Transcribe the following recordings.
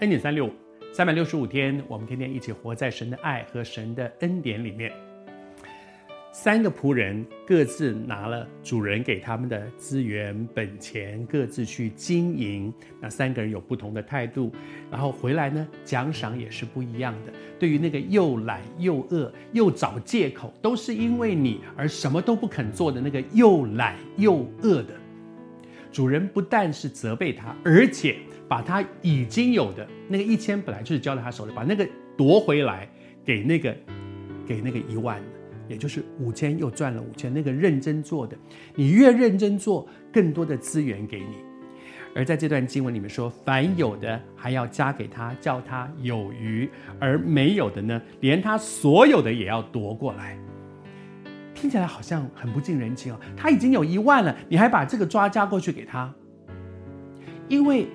恩典三六五，三百六十五天，我们天天一起活在神的爱和神的恩典里面。三个仆人各自拿了主人给他们的资源本钱，各自去经营。那三个人有不同的态度，然后回来呢，奖赏也是不一样的。对于那个又懒又饿又找借口，都是因为你而什么都不肯做的那个又懒又饿的主人，不但是责备他，而且把他已经有的那个一千本来就是交在他手里，把那个夺回来给那个给那个一万。也就是五千又赚了五千，那个认真做的，你越认真做，更多的资源给你。而在这段经文里面说，凡有的还要加给他，叫他有余；而没有的呢，连他所有的也要夺过来。听起来好像很不近人情哦。他已经有一万了，你还把这个抓加过去给他，因为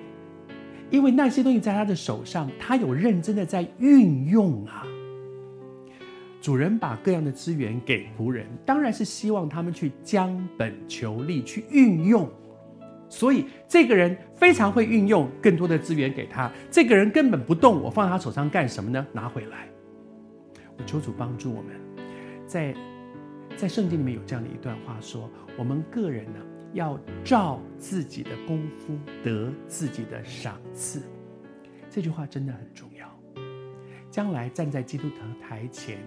因为那些东西在他的手上，他有认真的在运用啊。主人把各样的资源给仆人，当然是希望他们去将本求利，去运用。所以这个人非常会运用更多的资源给他。这个人根本不动，我放在他手上干什么呢？拿回来。我求主帮助我们，在在圣经里面有这样的一段话说：我们个人呢，要照自己的功夫得自己的赏赐。这句话真的很重要。将来站在基督堂台前。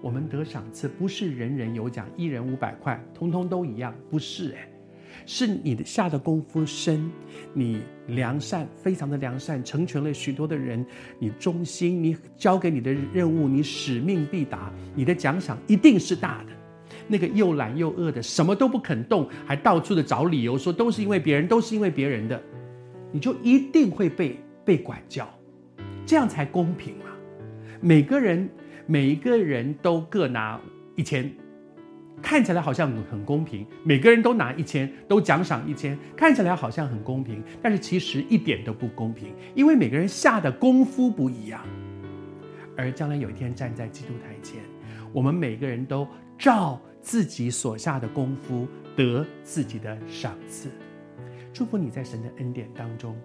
我们得赏赐不是人人有奖，一人五百块，通通都一样，不是哎，是你的下的功夫深，你良善，非常的良善，成全了许多的人，你忠心，你交给你的任务，你使命必达，你的奖赏一定是大的。那个又懒又饿的，什么都不肯动，还到处的找理由说都是因为别人，都是因为别人的，你就一定会被被管教，这样才公平嘛，每个人。每一个人都各拿一千，看起来好像很公平。每个人都拿一千，都奖赏一千，看起来好像很公平，但是其实一点都不公平，因为每个人下的功夫不一样。而将来有一天站在基督台前，我们每个人都照自己所下的功夫得自己的赏赐。祝福你在神的恩典当中。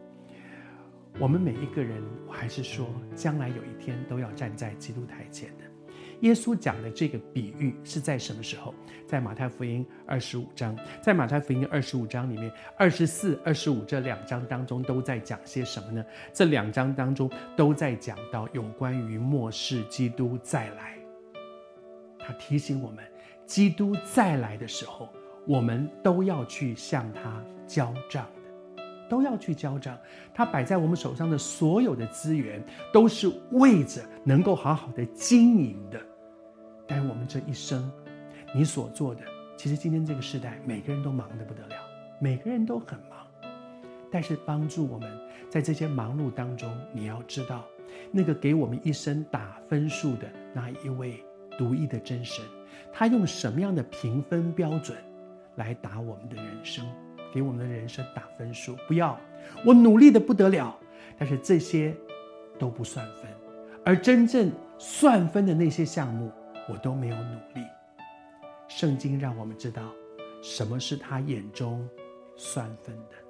我们每一个人，我还是说，将来有一天都要站在基督台前的。耶稣讲的这个比喻是在什么时候？在马太福音二十五章，在马太福音二十五章里面，二十四、二十五这两章当中都在讲些什么呢？这两章当中都在讲到有关于末世基督再来。他提醒我们，基督再来的时候，我们都要去向他交账。都要去交账，他摆在我们手上的所有的资源，都是为着能够好好的经营的。但我们这一生，你所做的，其实今天这个时代，每个人都忙得不得了，每个人都很忙。但是帮助我们在这些忙碌当中，你要知道，那个给我们一生打分数的那一位独一的真神，他用什么样的评分标准来打我们的人生？给我们的人生打分数，不要我努力的不得了，但是这些都不算分，而真正算分的那些项目，我都没有努力。圣经让我们知道，什么是他眼中算分的。